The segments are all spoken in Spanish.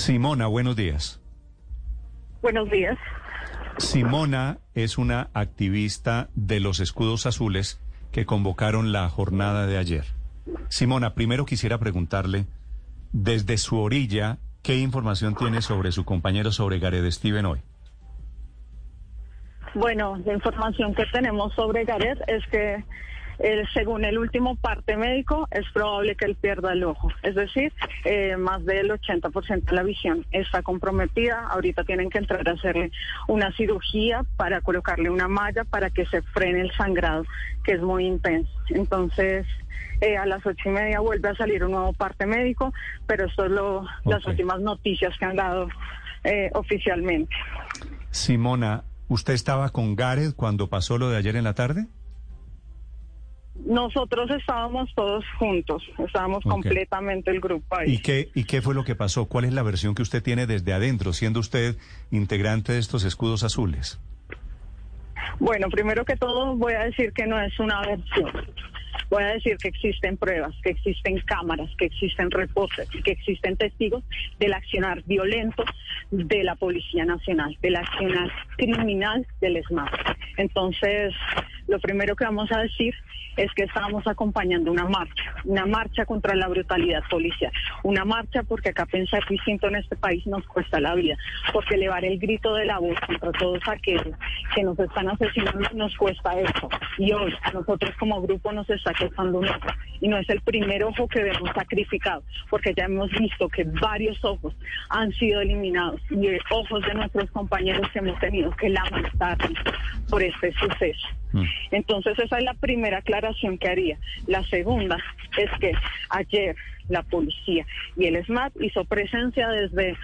Simona, buenos días. Buenos días. Simona es una activista de los escudos azules que convocaron la jornada de ayer. Simona, primero quisiera preguntarle, desde su orilla, ¿qué información tiene sobre su compañero, sobre Gareth Steven hoy? Bueno, la información que tenemos sobre Gareth es que eh, según el último parte médico, es probable que él pierda el ojo. Es decir, eh, más del 80% de la visión está comprometida. Ahorita tienen que entrar a hacerle una cirugía para colocarle una malla para que se frene el sangrado, que es muy intenso. Entonces, eh, a las ocho y media vuelve a salir un nuevo parte médico, pero esto es lo, las últimas noticias que han dado oficialmente. Simona, ¿usted estaba con Gareth cuando pasó lo de ayer en la tarde? Nosotros estábamos todos juntos, estábamos completamente el grupo ahí. ¿Y qué, ¿Y qué fue lo que pasó? ¿Cuál es la versión que usted tiene desde adentro, siendo usted integrante de estos escudos azules? Bueno, primero que todo voy a decir que no es una versión. Voy a decir que existen pruebas, que existen cámaras, que existen reportes, que existen testigos del accionar violento de la Policía Nacional, del accionar criminal del SMAP. Entonces, lo primero que vamos a decir es que estábamos acompañando una marcha, una marcha contra la brutalidad policial, una marcha porque acá pensar distinto en este país nos cuesta la vida, porque elevar el grito de la voz contra todos aquellos que nos están asesinando nos cuesta eso. Y hoy nosotros como grupo nos está costando un ojo. Y no es el primer ojo que vemos sacrificado, porque ya hemos visto que varios ojos han sido eliminados y ojos de nuestros compañeros que hemos tenido que lamentar por este suceso. Mm. Entonces esa es la primera aclaración que haría. La segunda es que ayer la policía y el SMAT hizo presencia desde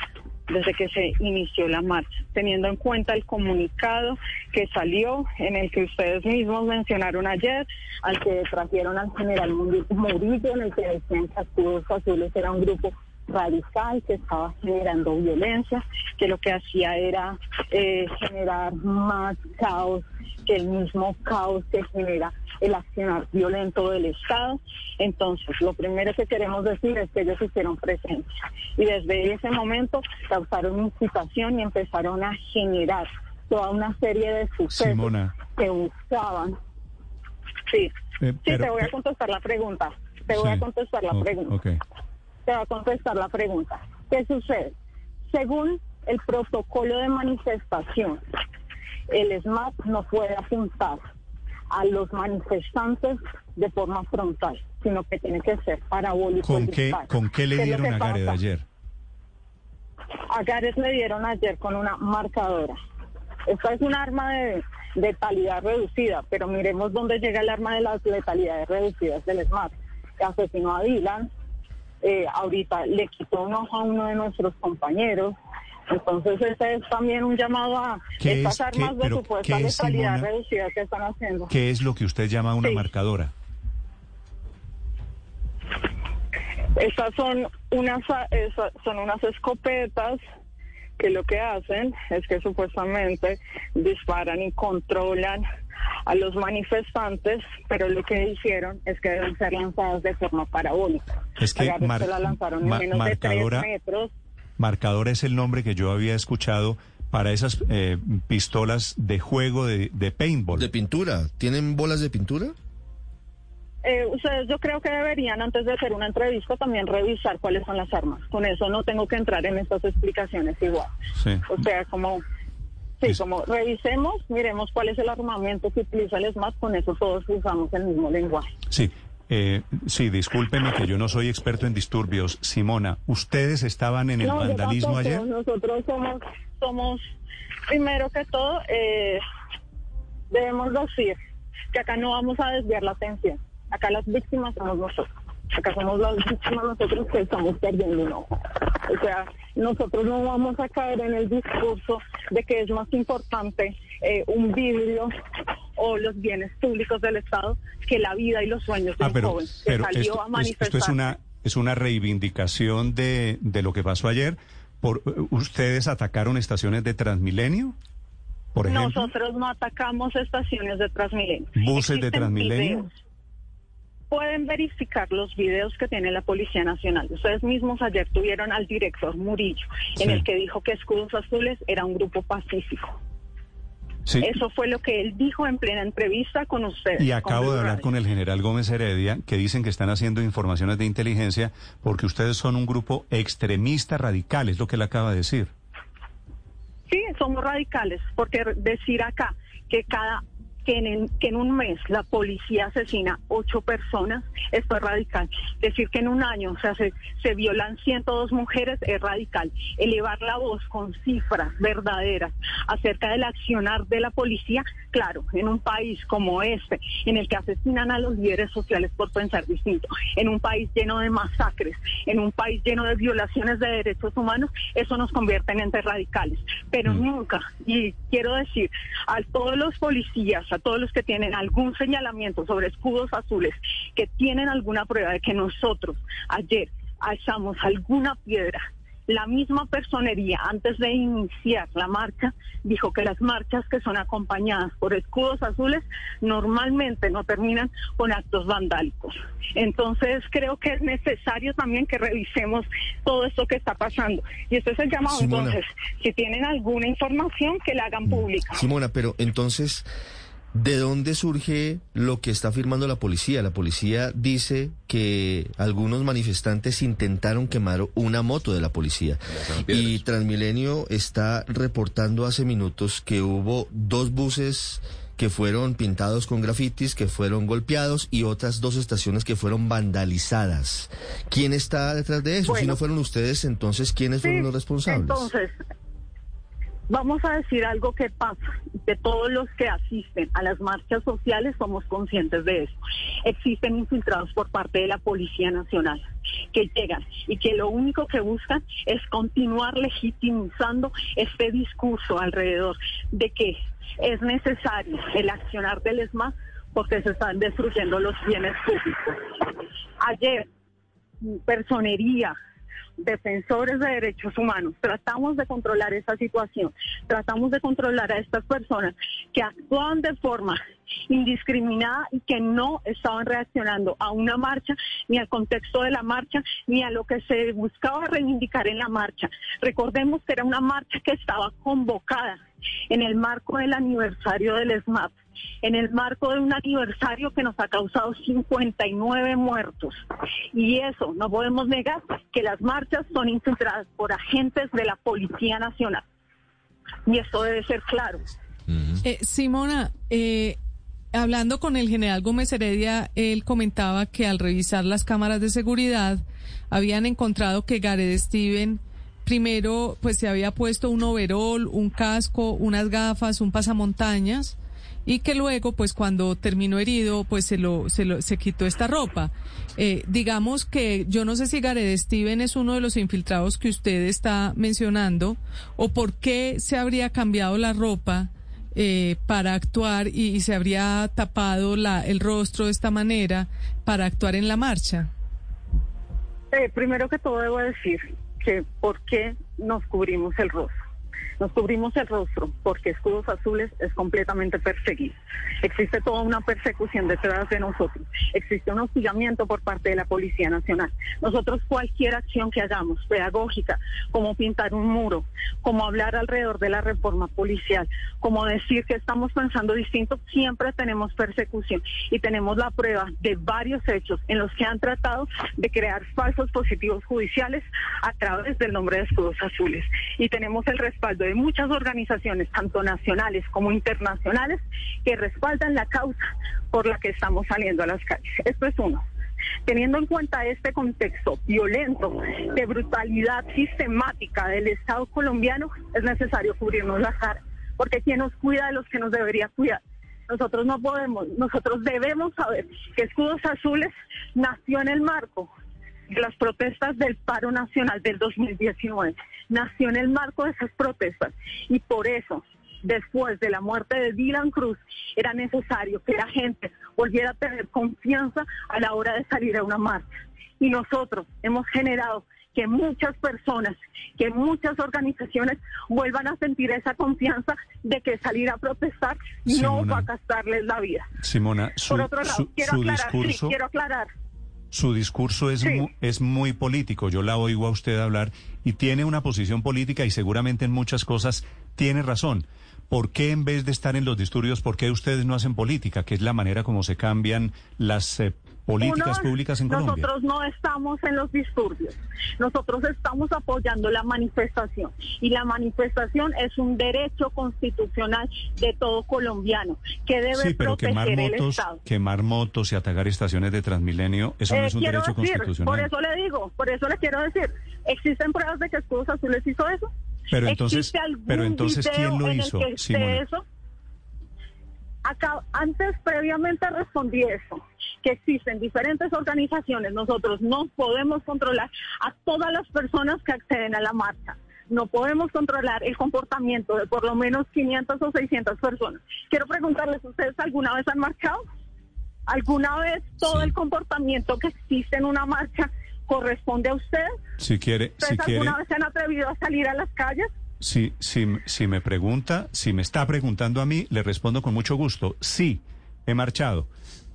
desde que se inició la marcha, teniendo en cuenta el comunicado que salió en el que ustedes mismos mencionaron ayer, al que trajeron al general Murillo, en el que decían que Azules era un grupo radical que estaba generando violencia, que lo que hacía era eh, generar más caos que el mismo caos que genera el accionar violento del Estado. Entonces, lo primero que queremos decir es que ellos hicieron presencia y desde ese momento causaron incitación y empezaron a generar toda una serie de sucesos que buscaban. Sí, eh, sí, te voy a contestar la pregunta. Te voy a contestar la pregunta. Te voy a contestar la pregunta. ¿Qué sucede? Según el protocolo de manifestación el SMAT no puede apuntar a los manifestantes de forma frontal, sino que tiene que ser parabólico. ¿Con qué, ¿con qué le dieron a Gareth ayer? A Gareth le dieron ayer con una marcadora. Esta es un arma de letalidad reducida, pero miremos dónde llega el arma de las letalidades reducidas del SMAT. Asesinó a Dylan, eh, ahorita le quitó un ojo a uno de nuestros compañeros, entonces ese es también un llamado a estas armas de supuesta letalidad reducida que están haciendo. ¿Qué es lo que usted llama una marcadora? Estas son unas, son unas escopetas que lo que hacen es que supuestamente disparan y controlan a los manifestantes, pero lo que hicieron es que deben ser lanzadas de forma parabólica. Es que la lanzaron en menos de tres metros. Marcador es el nombre que yo había escuchado para esas eh, pistolas de juego de, paintball. ¿De pintura? ¿Tienen bolas de pintura? Eh, ustedes yo creo que deberían antes de hacer una entrevista también revisar cuáles son las armas. Con eso no tengo que entrar en estas explicaciones igual. O sea, como Sí, como revisemos, miremos cuál es el armamento que utiliza el SMAT, con eso todos usamos el mismo lenguaje. Sí, eh, sí, discúlpeme que yo no soy experto en disturbios. Simona, ¿ustedes estaban en el vandalismo ayer? Nosotros somos, somos, primero que todo, eh, debemos decir que acá no vamos a desviar la atención. Acá las víctimas somos nosotros. Acá somos las víctimas nosotros que estamos perdiendo un ojo. O sea, nosotros no vamos a caer en el discurso de que es más importante eh, un vidrio o los bienes públicos del Estado que la vida y los sueños del ah, joven que salió a manifestar. Esto es una, es una reivindicación de, de lo que pasó ayer. Por, ¿Ustedes atacaron estaciones de Transmilenio? Por ejemplo? Nosotros no atacamos estaciones de Transmilenio. ¿Buses de Transmilenio? Pueden verificar los videos que tiene la Policía Nacional. Ustedes mismos ayer tuvieron al director Murillo, en el que dijo que Escudos Azules era un grupo pacífico. Eso fue lo que él dijo en plena entrevista con ustedes. Y acabo de hablar con el general Gómez Heredia, que dicen que están haciendo informaciones de inteligencia porque ustedes son un grupo extremista radical, es lo que él acaba de decir. Sí, somos radicales, porque decir acá que cada que en, que en un mes la policía asesina ocho personas, esto es radical. Decir que en un año o sea, se, se violan 102 mujeres es radical. Elevar la voz con cifras verdaderas acerca del accionar de la policía, claro, en un país como este, en el que asesinan a los líderes sociales por pensar distinto, en un país lleno de masacres, en un país lleno de violaciones de derechos humanos, eso nos convierte en entes radicales. Pero mm. nunca, y quiero decir, a todos los policías, todos los que tienen algún señalamiento sobre escudos azules, que tienen alguna prueba de que nosotros ayer alzamos alguna piedra la misma personería, antes de iniciar la marcha, dijo que las marchas que son acompañadas por escudos azules normalmente no terminan con actos vandálicos. Entonces creo que es necesario también que revisemos todo esto que está pasando. Y esto es el llamado. Entonces, si tienen alguna información, que la hagan pública. Simona, pero entonces... ¿De dónde surge lo que está afirmando la policía? La policía dice que algunos manifestantes intentaron quemar una moto de la policía. Y Transmilenio está reportando hace minutos que hubo dos buses que fueron pintados con grafitis, que fueron golpeados y otras dos estaciones que fueron vandalizadas. ¿Quién está detrás de eso? si no fueron ustedes, entonces, ¿quiénes fueron los responsables? Entonces, Vamos a decir algo que pasa, que todos los que asisten a las marchas sociales somos conscientes de eso. Existen infiltrados por parte de la Policía Nacional que llegan y que lo único que buscan es continuar legitimizando este discurso alrededor de que es necesario el accionar del ESMA porque se están destruyendo los bienes públicos. Ayer, personería, defensores de derechos humanos, tratamos de controlar esta situación, tratamos de controlar a estas personas que actúan de forma indiscriminada y que no estaban reaccionando a una marcha, ni al contexto de la marcha, ni a lo que se buscaba reivindicar en la marcha. Recordemos que era una marcha que estaba convocada en el marco del aniversario del SMAP en el marco de un aniversario que nos ha causado 59 muertos. Y eso, no podemos negar que las marchas son infiltradas por agentes de la Policía Nacional. Y eso debe ser claro. Eh, Simona, eh, hablando con el general Gómez Heredia, él comentaba que al revisar las cámaras de seguridad habían encontrado que Gareth Steven primero pues se había puesto un overol, un casco, unas gafas, un pasamontañas y que luego, pues cuando terminó herido, pues se lo, se lo, se quitó esta ropa. Eh, digamos que yo no sé si Gareth Steven es uno de los infiltrados que usted está mencionando, o por qué se habría cambiado la ropa eh, para actuar y, se habría tapado la, el rostro de esta manera para actuar en la marcha. Eh, primero que todo debo decir que por qué nos cubrimos el rostro. Nos cubrimos el rostro porque Escudos Azules es completamente perseguido. Existe toda una persecución detrás de nosotros. Existe un hostigamiento por parte de la Policía Nacional. Nosotros cualquier acción que hagamos, pedagógica, como pintar un muro, como hablar alrededor de la reforma policial, como decir que estamos pensando distinto, siempre tenemos persecución y tenemos la prueba de varios hechos en los que han tratado de crear falsos positivos judiciales a través del nombre de Escudos Azules. Y tenemos el respaldo de muchas organizaciones, tanto nacionales como internacionales, que respaldan la causa por la que estamos saliendo a las calles. Esto es uno. Teniendo en cuenta este contexto violento de brutalidad sistemática del Estado colombiano, es necesario cubrirnos la cara, porque quien nos cuida de los que nos debería cuidar. Nosotros no podemos, nosotros debemos saber que Escudos Azules nació en el marco de las protestas del paro nacional del 2019. Nació en el marco de esas protestas y por eso, después de la muerte de Dylan Cruz, era necesario que la gente volviera a tener confianza a la hora de salir a una marcha. Y nosotros hemos generado que muchas personas, que muchas organizaciones vuelvan a sentir esa confianza de que salir a protestar no va a gastarles la vida. Simona, su, Por otro lado, su- quiero, su aclarar, sí, discurso, quiero aclarar. Su discurso es, Sí. mu- es muy político. Yo la oigo a usted hablar y tiene una posición política y seguramente en muchas cosas tiene razón. ¿Por qué en vez de estar en los disturbios, por qué ustedes no hacen política? Que es la manera como se cambian las eh, políticas Uno, públicas en Colombia. Nosotros no estamos en los disturbios. Nosotros estamos apoyando la manifestación. Y la manifestación es un derecho constitucional de todo colombiano que debe Sí, pero proteger quemar el motos, Estado. quemar motos y atacar estaciones de Transmilenio, eso no Eh, es un derecho decir, constitucional. por eso le digo, por eso le quiero decir, ¿existen pruebas de que Escudos Azules hizo eso? Pero entonces- ¿Existe algún pero entonces, ¿quién lo en el hizo? Acá, antes, previamente respondí eso, que existen diferentes organizaciones. Nosotros no podemos controlar a todas las personas que acceden a la marcha. No podemos controlar el comportamiento de por lo menos 500 o 600 personas. Quiero preguntarles, ¿ustedes alguna vez han marchado? ¿Alguna vez todo Sí. el comportamiento que existe en una marcha corresponde a ustedes? Si quiere, si ¿Ustedes quiere, alguna vez se han atrevido a salir a las calles? si, si, si me pregunta, si me está preguntando a mí, le respondo con mucho gusto. Sí, he marchado,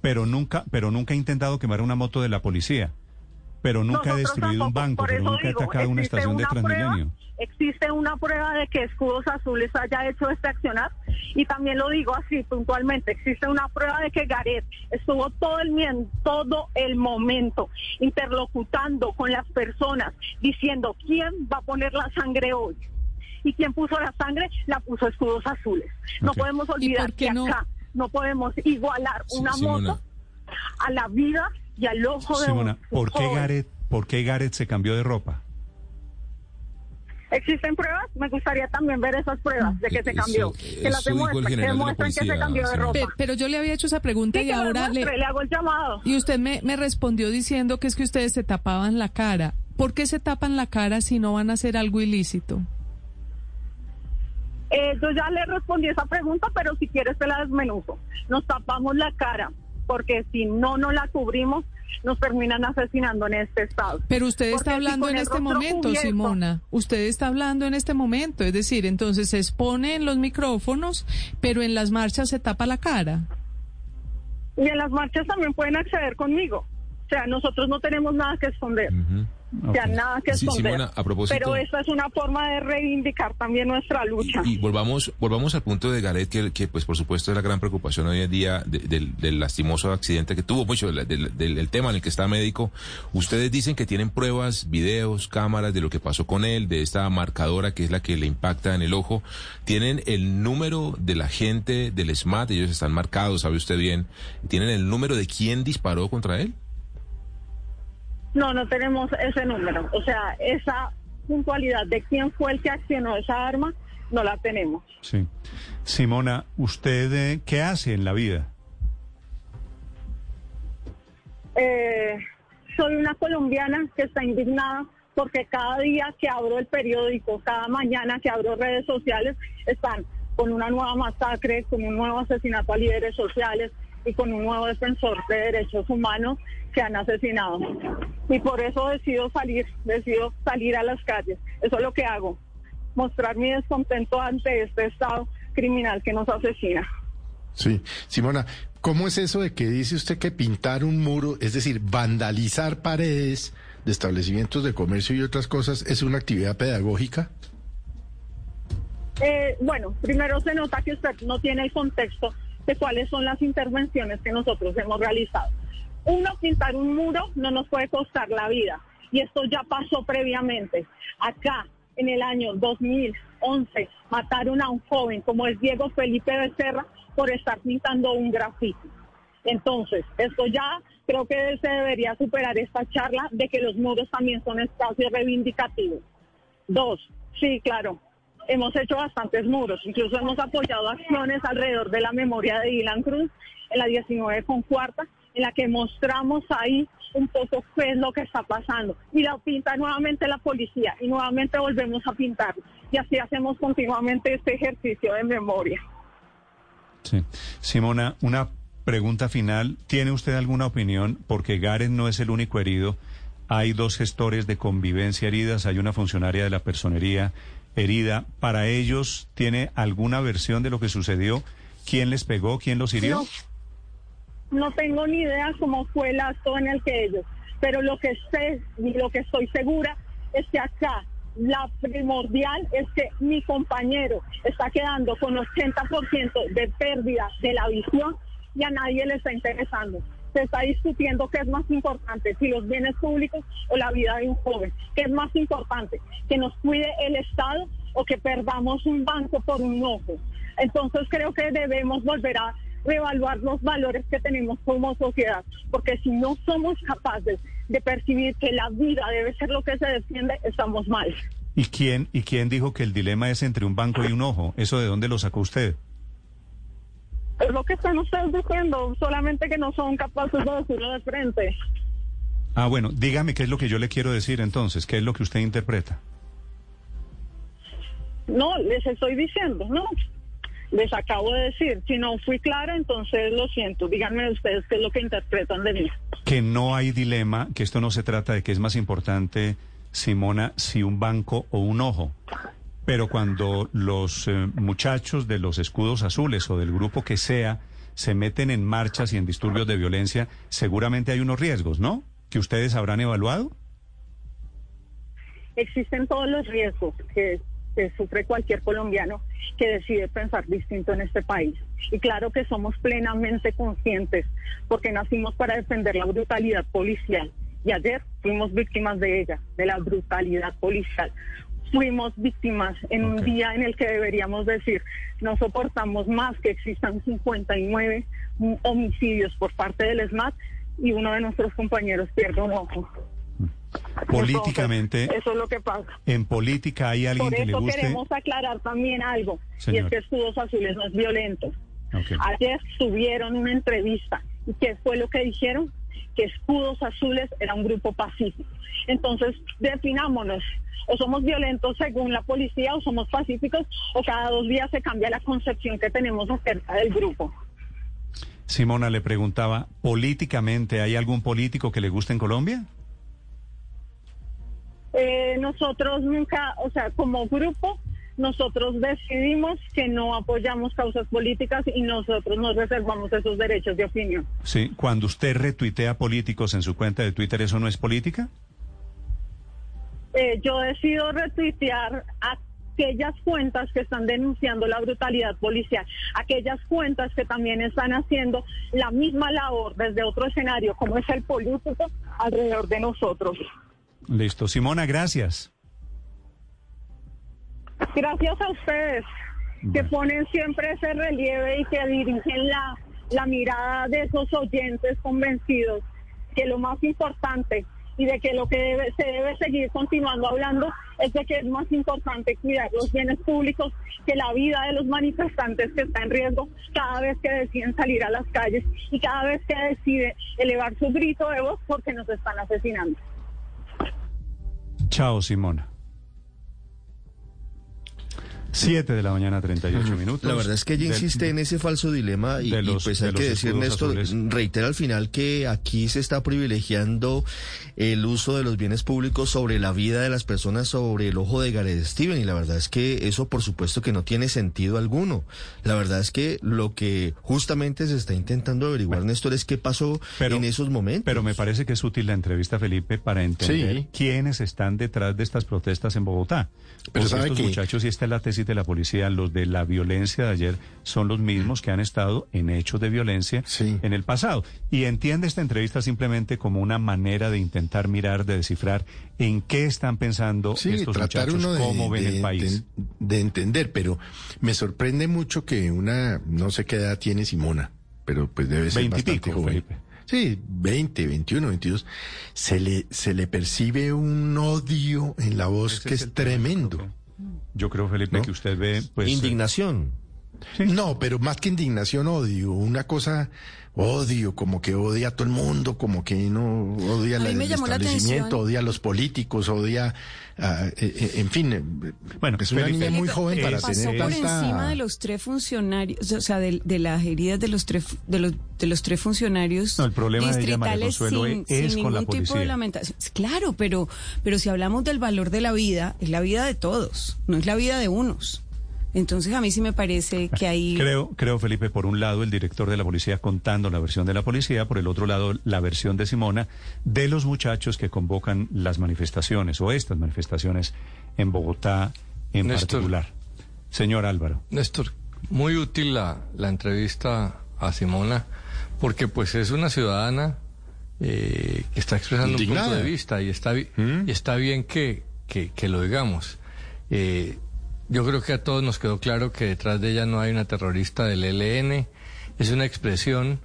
pero nunca, pero nunca he intentado quemar una moto de la policía. Pero nunca he Nosotros destruido un banco, pero nunca he digo, atacado una estación de Transmilenio. prueba- existe una prueba de que Escudos Azules haya hecho este accionar y también lo digo así puntualmente, existe una prueba de que Garet estuvo todo el mien- todo el momento interlocutando con las personas diciendo quién va a poner la sangre hoy. Y quien puso la sangre la puso Escudos Azules. No podemos ¿Y olvidar por qué que no? acá no podemos igualar Sí, una Simona. moto a la vida y al ojo de Simona, un ¿por qué joven. Gareth, por qué Gareth se cambió de ropa? ¿Existen pruebas? Me gustaría también ver esas pruebas de que se Eso- cambió. que las demuestren, que de demuestren que se cambió de ropa. Pe- pero yo le había hecho esa pregunta Sí, y ahora le... le hago el llamado. Y usted me, me respondió diciendo que es que ustedes se tapaban la cara. ¿Por qué se tapan la cara si no van a hacer algo ilícito? Eh, yo ya le respondí esa pregunta, pero si quieres te la desmenuzo. Nos tapamos la cara, porque si no nos la cubrimos, nos terminan asesinando en este estado. Pero usted está hablando en este momento, cubierto- Simona. Usted está hablando en este momento. Es decir, entonces se expone en los micrófonos, pero en las marchas se tapa la cara. Y en las marchas también pueden acceder conmigo. O sea, nosotros no tenemos nada que esconder. O Ok. nada que esconder. Simona, a propósito- Pero esta es una forma de reivindicar también nuestra lucha. Y, y volvamos, volvamos al punto de Garet, que, que, pues por supuesto es la gran preocupación hoy en día de- del, del lastimoso accidente que tuvo, mucho del- del- del tema en el que está médico. Ustedes dicen que tienen pruebas, videos, cámaras de lo que pasó con él, de esta marcadora que es la que le impacta en el ojo. ¿Tienen el número de la gente del SMAT? Ellos están marcados, sabe usted bien. ¿Tienen el número de quién disparó contra él? No, no tenemos ese número. O sea, esa puntualidad de quién fue el que accionó esa arma, no la tenemos. Sí. Simona, ¿usted eh, qué hace en la vida? Eh, soy una colombiana que está indignada porque cada día que abro el periódico, cada mañana que abro redes sociales, están con una nueva masacre, con un nuevo asesinato a líderes sociales y con un nuevo defensor de derechos humanos que han asesinado. Y por eso decido salir, decido salir a las calles. Eso es lo que hago, mostrar mi descontento ante este Estado criminal que nos asesina. Sí, Simona, ¿cómo es eso de que dice usted que pintar un muro, es decir, vandalizar paredes de establecimientos de comercio y otras cosas, es una actividad pedagógica? Eh, bueno, primero se nota que usted no tiene el contexto de cuáles son las intervenciones que nosotros hemos realizado. Uno, pintar un muro no nos puede costar la vida y esto ya pasó previamente. Acá, en el año 2011, mataron a un joven como es Diego Felipe Becerra por estar pintando un grafiti. Entonces, esto ya creo que se debería superar esta charla de que los muros también son espacios reivindicativos. Dos, sí, claro, hemos hecho bastantes muros, incluso hemos apoyado acciones alrededor de la memoria de Dylan Cruz en la 19 con cuarta, en la que mostramos ahí un poco qué es lo que está pasando. Y la pinta nuevamente la policía y nuevamente volvemos a pintar. Y así hacemos continuamente este ejercicio de memoria. Sí. Simona, una pregunta final. ¿Tiene usted alguna opinión? Porque Gareth no es el único herido. hay dos gestores de convivencia heridas, hay una funcionaria de la personería herida. ¿Para ellos tiene alguna versión de lo que sucedió? ¿Quién les pegó? ¿Quién los hirió? No, no tengo ni idea cómo fue el acto en el que ellos, pero lo que sé y lo que estoy segura es que acá la primordial es que mi compañero está quedando con 80% de pérdida de la visión y a nadie le está interesando. Se está discutiendo qué es más importante, si los bienes públicos o la vida de un joven. ¿Qué es más importante? ¿Que nos cuide el Estado o que perdamos un banco por un ojo? Entonces creo que debemos volver a reevaluar los valores que tenemos como sociedad, porque si no somos capaces de percibir que la vida debe ser lo que se defiende, estamos mal. ¿Y quién, ¿Y quién dijo que el dilema es entre un banco y un ojo? ¿Eso de dónde lo sacó usted? Es lo que están ustedes diciendo, solamente que no son capaces de decirlo de frente. Ah, bueno, dígame qué es lo que yo le quiero decir entonces, qué es lo que usted interpreta. No, les estoy diciendo, no. Les acabo de decir, si no fui clara, entonces lo siento. Díganme ustedes qué es lo que interpretan de mí. Que no hay dilema, que esto no se trata de que es más importante, Simona, si un banco o un ojo. Pero cuando los eh, muchachos de los escudos azules o del grupo que sea se meten en marchas y en disturbios de violencia, seguramente hay unos riesgos, ¿no? Que ustedes habrán evaluado. Existen todos los riesgos que que sufre cualquier colombiano que decide pensar distinto en este país. Y claro que somos plenamente conscientes porque nacimos para defender la brutalidad policial. Y ayer fuimos víctimas de ella, de la brutalidad policial. Fuimos víctimas en un día en el que deberíamos decir, no soportamos más que existan 59 homicidios por parte del SMAT y uno de nuestros compañeros pierde un ojo. Políticamente. eso es lo que pasa. En política hay alguien Por que le eso guste. queremos aclarar también algo, y Señor. es que Escudos Azules no es violento. Ayer tuvieron una entrevista, ¿y qué fue lo que dijeron? Que Escudos Azules era un grupo pacífico. Entonces, definámonos, o somos violentos según la policía, o somos pacíficos, o cada dos días se cambia la concepción que tenemos acerca del grupo. Simona le preguntaba, ¿políticamente hay algún político que le guste en Colombia? Eh, nosotros nunca, o sea, como grupo, nosotros decidimos que no apoyamos causas políticas y nosotros nos reservamos esos derechos de opinión. Sí, cuando usted retuitea políticos en su cuenta de Twitter, ¿eso no es política? Eh, yo decido retuitear aquellas cuentas que están denunciando la brutalidad policial, aquellas cuentas que también están haciendo la misma labor desde otro escenario, como es el político, alrededor de nosotros. Listo. Simona, gracias. Gracias a ustedes que ponen siempre ese relieve y que dirigen la, la mirada de esos oyentes convencidos que lo más importante y de que lo que debe- se debe seguir continuando hablando es de que es más importante cuidar los bienes públicos que la vida de los manifestantes que está en riesgo cada vez que deciden salir a las calles y cada vez que deciden elevar su grito de voz porque nos están asesinando. Chao, Simona. Siete de la mañana, 38 minutos. La verdad es que ella Del- insiste en ese falso dilema y, de y los- pues de hay que los decir, Néstor, azules. reitera al final que aquí se está privilegiando el uso de los bienes públicos sobre la vida de las personas, sobre el ojo de Gareth Steven y la verdad es que eso por supuesto que no tiene sentido alguno. La verdad es que lo que justamente se está intentando averiguar, Néstor, es qué pasó Pero- en esos momentos. Pero me parece que es útil la entrevista, Felipe, para entender Sí. quiénes están detrás de estas protestas en Bogotá. Pero Porque ¿sabe estos qué? muchachos, y esta es la tesis de la policía, los de la violencia de ayer son los mismos que han estado en hechos de violencia Sí. en el pasado. Y entiende esta entrevista simplemente como una manera de intentar mirar, de descifrar en qué están pensando Sí, estos tratar muchachos, uno de, cómo ven de el país. de entender, pero me sorprende mucho que una, no sé qué edad tiene Simona, pero pues debe ser bastante Veintipico, joven. Felipe. Sí, 20, 21, 22. Se le, se le percibe un odio en la voz Ese que es tremendo. Yo creo, Felipe, ¿No? que usted ve, pues, Indignación. No, pero más que indignación, odio. Una cosa, odio, como que odia a todo el mundo, como que no odia la- el la establecimiento, atención. odia a los políticos, odia, ah, eh, eh, en fin. eh, Bueno, es una niña muy joven eh, para pasó tener por tanta... encima de los tres funcionarios, o sea, de, de las heridas de los tres de los de los tres funcionarios No, el problema de ella, María distritales sin, es sin con la ningún tipo de lamentación. Claro, pero pero si hablamos del valor de la vida, es la vida de todos, no es la vida de unos. Entonces a mí sí me parece que ahí Creo, creo, Felipe, por un lado el director de la policía contando la versión de la policía, por el otro lado la versión de Simona de los muchachos que convocan las manifestaciones o estas manifestaciones en Bogotá en Néstor. particular. Señor Álvaro. Néstor, muy útil la, la entrevista a Simona, porque pues es una ciudadana eh, que está expresando un punto de vista y está, ¿Mm? y está bien que, que, que lo digamos. Eh, yo creo que a todos nos quedó claro que detrás de ella no hay una terrorista del ELN, es una expresión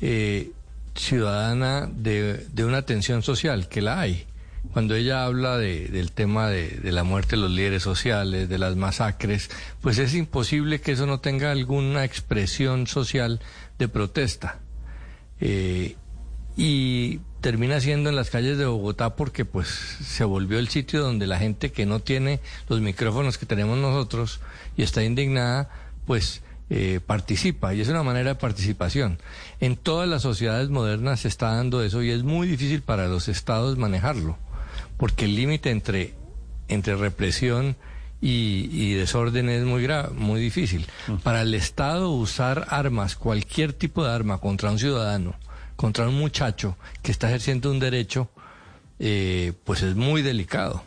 eh, ciudadana de, una tensión social, que la hay. Cuando ella habla de- del tema de, de la muerte de los líderes sociales, de las masacres, pues es imposible que eso no tenga alguna expresión social de protesta. Eh, y termina siendo en las calles de Bogotá porque pues se volvió el sitio donde la gente que no tiene los micrófonos que tenemos nosotros y está indignada, pues eh, participa y es una manera de participación. En todas las sociedades modernas se está dando eso y es muy difícil para los estados manejarlo, porque el límite entre, entre represión y, y desorden es muy gra- muy difícil. Para el Estado usar armas, cualquier tipo de arma contra un ciudadano, contra un muchacho que está ejerciendo un derecho, eh, pues es muy delicado.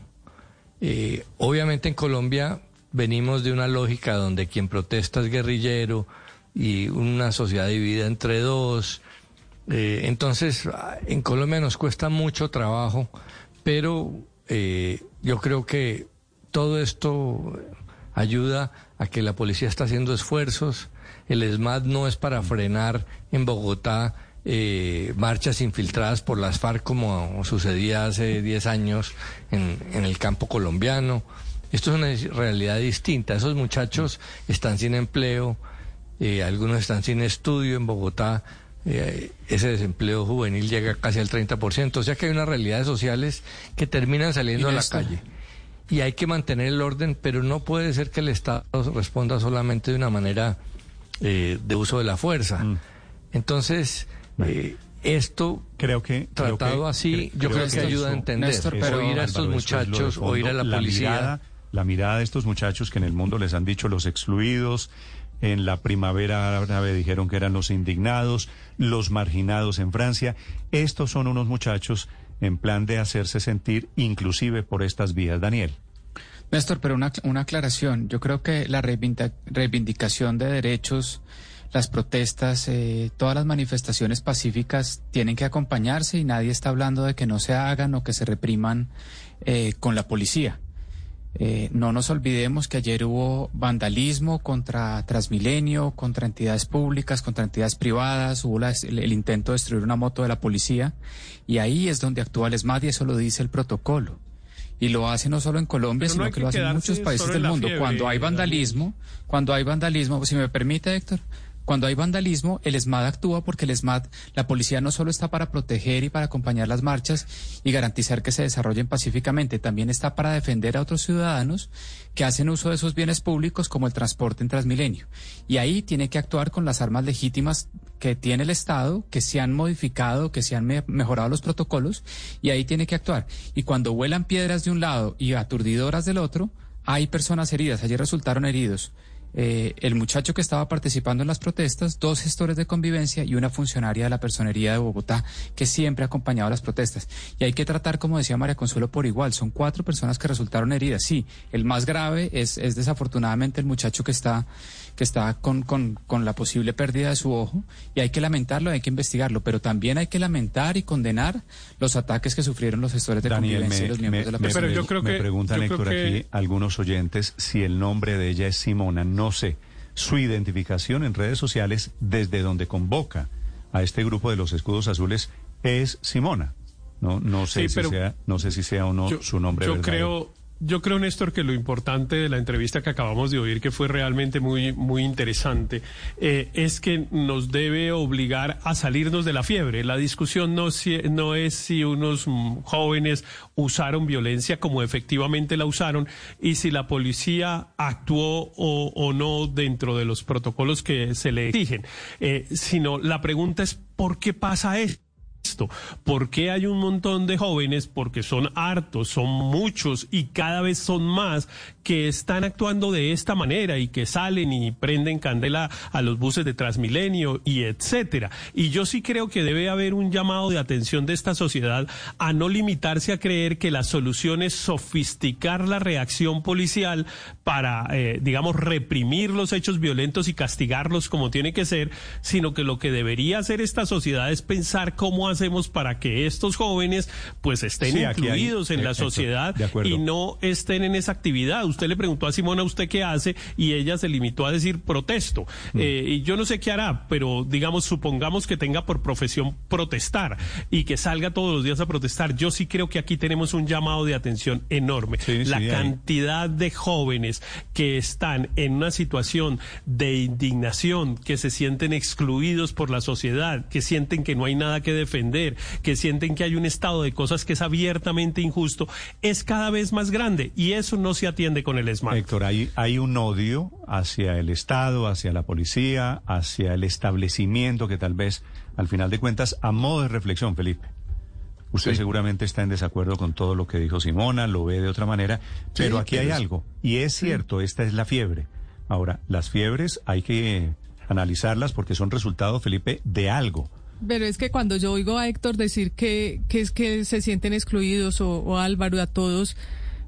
Eh, obviamente en Colombia venimos de una lógica donde quien protesta es guerrillero y una sociedad dividida entre dos. Eh, entonces, en Colombia nos cuesta mucho trabajo, pero yo creo que todo esto ayuda a que la policía está haciendo esfuerzos. El ESMAD no es para frenar en Bogotá eh, marchas infiltradas por las FARC como sucedía hace 10 años en, en el campo colombiano. Esto es una realidad distinta. Esos muchachos están sin empleo, eh, algunos están sin estudio en Bogotá. eh, ese desempleo juvenil llega casi al 30%. O sea que hay unas realidades sociales que terminan saliendo a la calle. Y hay que mantener el orden, pero no puede ser que el Estado responda solamente de una manera eh, de uso de la fuerza. Mm. Entonces, eh, esto Creo que creo tratado que- así, yo creo que ayuda a entender. Néstor, pero- oír a Álvaro, estos eso es de muchachos, fondo. oír a la policía. mirada, la mirada de estos muchachos que en el mundo les han dicho los excluidos, en la primavera árabe dijeron que eran los indignados, los marginados en Francia. Estos son unos muchachos en plan de hacerse sentir inclusive por estas vías. Daniel. Néstor, pero una, una aclaración. Yo creo que la reivindicación de derechos, las protestas, eh, todas las manifestaciones pacíficas tienen que acompañarse y nadie está hablando de que no se hagan o que se repriman eh, con la policía. Eh, no nos olvidemos que ayer hubo vandalismo contra Transmilenio, contra entidades públicas, contra entidades privadas, hubo el, el intento de destruir una moto de la policía y ahí es donde actúa el ESMAD y eso lo dice el protocolo. Y lo hace no solo en Colombia, no sino que, que lo hacen quedarse muchos países del en mundo. fiebre, cuando hay vandalismo, cuando hay vandalismo, si me permite, Héctor, cuando hay vandalismo, el ESMAD actúa porque el ESMAD, la policía no solo está para proteger y para acompañar las marchas y garantizar que se desarrollen pacíficamente, también está para defender a otros ciudadanos que hacen uso de esos bienes públicos como el transporte en Transmilenio. Y ahí tiene que actuar con las armas legítimas que tiene el Estado, que se han modificado, que se han me- mejorado los protocolos, y ahí tiene que actuar. Y cuando vuelan piedras de un lado y aturdidoras del otro, hay personas heridas. Ayer resultaron heridos eh, el muchacho que estaba participando en las protestas, dos gestores de convivencia y una funcionaria de la personería de Bogotá que siempre ha acompañado las protestas. Y hay que tratar, como decía María Consuelo, por igual. Son cuatro personas que resultaron heridas. Sí, el más grave es, es desafortunadamente el muchacho que está, que está con, con, con la posible pérdida de su ojo y hay que lamentarlo, hay que investigarlo, pero también hay que lamentar y condenar los ataques que sufrieron los gestores de Daniel, convivencia me, y los miembros me- de la Pero yo me- preguntan, yo creo Héctor, que- aquí algunos oyentes si el nombre de ella es Simona. No sé. Su identificación en redes sociales desde donde convoca a este grupo de los escudos azules es Simona. No, no sé Sí, si pero sea, no sé si sea o no yo, su nombre yo verdadero. creo yo creo, Néstor, que lo importante de la entrevista que acabamos de oír, que fue realmente muy, muy interesante, eh, es que nos debe obligar a salirnos de la fiebre. La discusión no, no es si unos jóvenes usaron violencia como efectivamente la usaron y si la policía actuó o, o no dentro de los protocolos que se le exigen, eh, sino la pregunta es ¿por qué pasa esto? Esto? ¿Por qué hay un montón de jóvenes? Porque son hartos, son muchos y cada vez son más que están actuando de esta manera y que salen y prenden candela a los buses de Transmilenio y etcétera. Y yo sí creo que debe haber un llamado de atención de esta sociedad a no limitarse a creer que la solución es sofisticar la reacción policial para, eh, digamos, reprimir los hechos violentos y castigarlos como tiene que ser, sino que lo que debería hacer esta sociedad es pensar cómo hacemos para que estos jóvenes pues estén incluidos en la sociedad y no estén en esa actividad. Usted le preguntó a Simona, ¿usted qué hace? Y ella se limitó a decir protesto. Mm. Eh, y yo no sé qué hará, pero digamos, supongamos que tenga por profesión protestar y que salga todos los días a protestar. Yo sí creo que aquí tenemos un llamado de atención enorme. la cantidad de jóvenes que están en una situación de indignación, que se sienten excluidos por la sociedad, que sienten que no hay nada que defender que sienten que hay un estado de cosas que es abiertamente injusto, es cada vez más grande y eso no se atiende con el SMART. Héctor, hay, hay un odio hacia el Estado, hacia la policía, hacia el establecimiento que tal vez, al final de cuentas, a modo de reflexión, Felipe. Usted seguramente está en desacuerdo con todo lo que dijo Simona, lo ve de otra manera, pero aquí hay algo, y es cierto, esta es la fiebre. Ahora, las fiebres hay que analizarlas porque son resultado, Felipe, de algo. Pero es que cuando yo oigo a Héctor decir que, que es que se sienten excluidos o, o Álvaro a todos,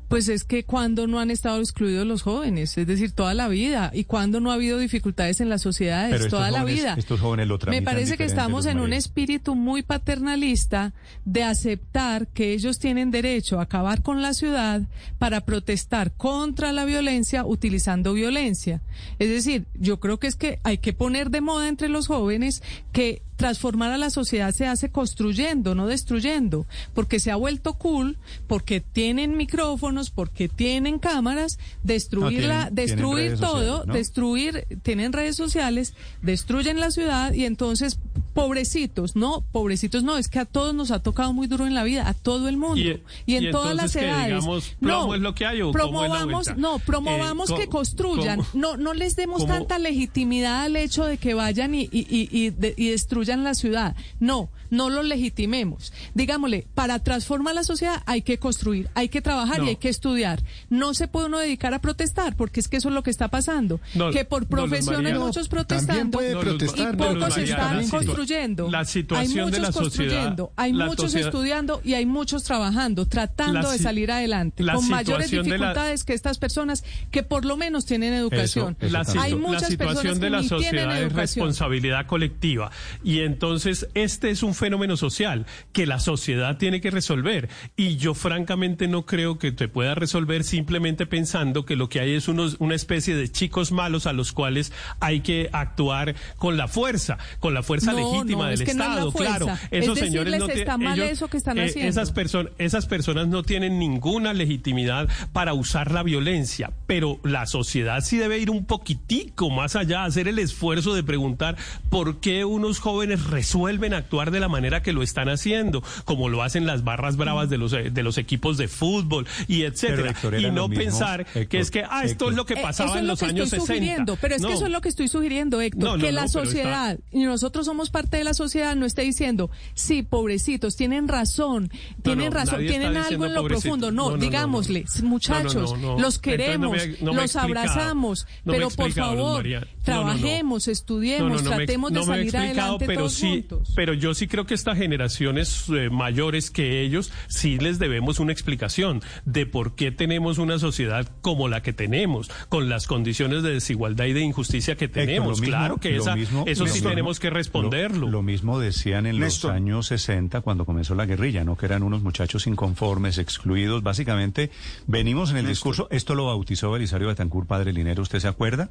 pues es que cuando no han estado excluidos los jóvenes, es decir, toda la vida, y cuando no ha habido dificultades en las sociedades, toda la vida. Estos jóvenes lo Me parece que estamos en un espíritu muy paternalista de aceptar que ellos tienen derecho a acabar con la ciudad para protestar contra la violencia utilizando violencia. Es decir, yo creo que es que hay que poner de moda entre los jóvenes que transformar a la sociedad se hace construyendo, no destruyendo, porque se ha vuelto cool, porque tienen micrófonos, porque tienen cámaras, destruirla, destruir todo, destruir, tienen redes sociales, destruyen la ciudad y entonces pobrecitos, no, pobrecitos no, es que a todos nos ha tocado muy duro en la vida, a todo el mundo. Y, en todas las edades. no, es lo que hay, promovamos, no, promovamos eh, que construyan, no, no les demos tanta legitimidad al hecho de que vayan y, y, y destruyan en la ciudad. No, no lo legitimemos. Digámosle, para transformar la sociedad hay que construir, hay que trabajar y hay que estudiar. No se puede uno dedicar a protestar, porque es que eso es lo que está pasando. que por profesiones muchos protestando protestar, y pocos están construyendo. La situación hay muchos de la construyendo, hay muchos estudiando y hay muchos trabajando, tratando de salir adelante, con mayores dificultades que estas personas que por lo menos tienen educación. la, hay muchas situación de la sociedad es responsabilidad colectiva y entonces este es un fenómeno social que la sociedad tiene que resolver. Y yo francamente no creo que se pueda resolver simplemente pensando que lo que hay es unos, una especie de chicos malos a los cuales hay que actuar con la fuerza, con la fuerza legítima del Estado. claro, esos señores no tienen. eso que están eh, haciendo. Esas, personas esas personas no tienen ninguna legitimidad para usar la violencia, pero la sociedad sí debe ir un poquitico más allá, hacer el esfuerzo de preguntar por qué unos jóvenes resuelven actuar de la manera que lo están haciendo, como lo hacen las barras bravas de los, eh, de los equipos de fútbol y etcétera. y no pensar que es que, ah, esto es lo que eh, pasaba en los años 60. Pero es que eso es lo que estoy sugiriendo, Héctor, que la sociedad, y nosotros somos parte de la sociedad, no esté diciendo, sí, pobrecitos, tienen razón, tienen razón, tienen algo en lo profundo. No, digámosles, muchachos, los queremos, los abrazamos, pero por favor, trabajemos, estudiemos, tratemos de salir adelante pero todos sí, juntos. Pero yo sí creo que estas generaciones eh, mayores que ellos sí les debemos una explicación de por qué tenemos una sociedad como la que tenemos, con las condiciones de desigualdad y de injusticia que tenemos. claro que esa, eso sí tenemos que responderlo. Lo, mismo decían en los años 60 cuando comenzó la guerrilla, ¿no? Que eran unos muchachos inconformes, excluidos. Básicamente, venimos en el discurso, esto lo bautizó Belisario Betancur, padre Linero, ¿usted se acuerda?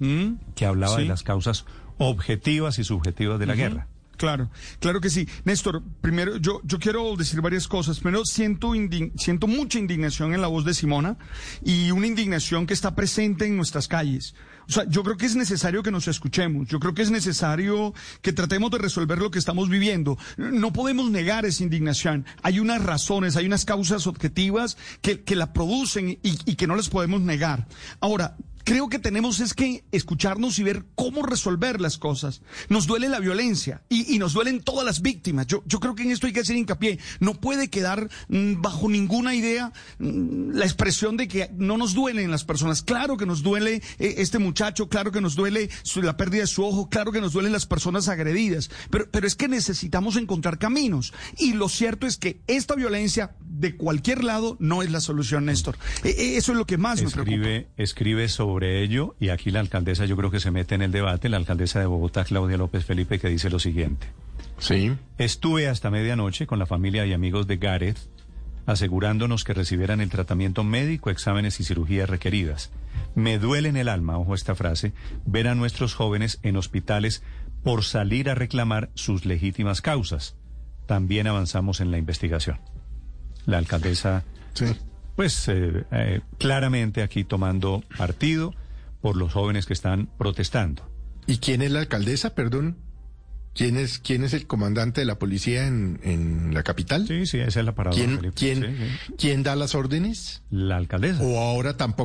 ¿Mm? Que hablaba de las causas objetivas y subjetivas de la guerra. Claro, claro que sí. Néstor, primero yo, yo quiero decir varias cosas. Primero, siento, siento mucha indignación en la voz de Simona y una indignación que está presente en nuestras calles. O sea, yo creo que es necesario que nos escuchemos. Yo creo que es necesario que tratemos de resolver lo que estamos viviendo. No podemos negar esa indignación. Hay unas razones, hay unas causas objetivas que, que la producen y, y que no las podemos negar. Ahora, creo que tenemos es que escucharnos y ver cómo resolver las cosas. Nos duele la violencia y, y nos duelen todas las víctimas. Yo, yo creo que en esto hay que hacer hincapié. No puede quedar mm, bajo ninguna idea mm, la expresión de que no nos duelen las personas. Claro que nos duele eh, este muchacho, claro que nos duele la pérdida de su ojo, claro que nos duelen las personas agredidas, pero, pero es que necesitamos encontrar caminos. Y lo cierto es que esta violencia de cualquier lado no es la solución, Néstor. Eh, eh, eso es lo que más me preocupa. Escribe, escribe sobre ello y aquí la alcaldesa yo creo que se mete en el debate, la alcaldesa de Bogotá, Claudia López Felipe, que dice lo siguiente. Sí. Estuve hasta medianoche con la familia y amigos de Gareth asegurándonos que recibieran el tratamiento médico, exámenes y cirugías requeridas. Me duele en el alma, ojo esta frase, ver a nuestros jóvenes en hospitales por salir a reclamar sus legítimas causas. También avanzamos en la investigación. La alcaldesa, Sí. Pues eh, eh, claramente aquí tomando partido por los jóvenes que están protestando. ¿Y quién es la alcaldesa, perdón? ¿Quién es, quién es el comandante de la policía en, en la capital? Sí, sí, esa es la parada. ¿Quién, Felipe. quién, Sí, sí. ¿Quién da las órdenes? La alcaldesa. ¿O ahora tampoco?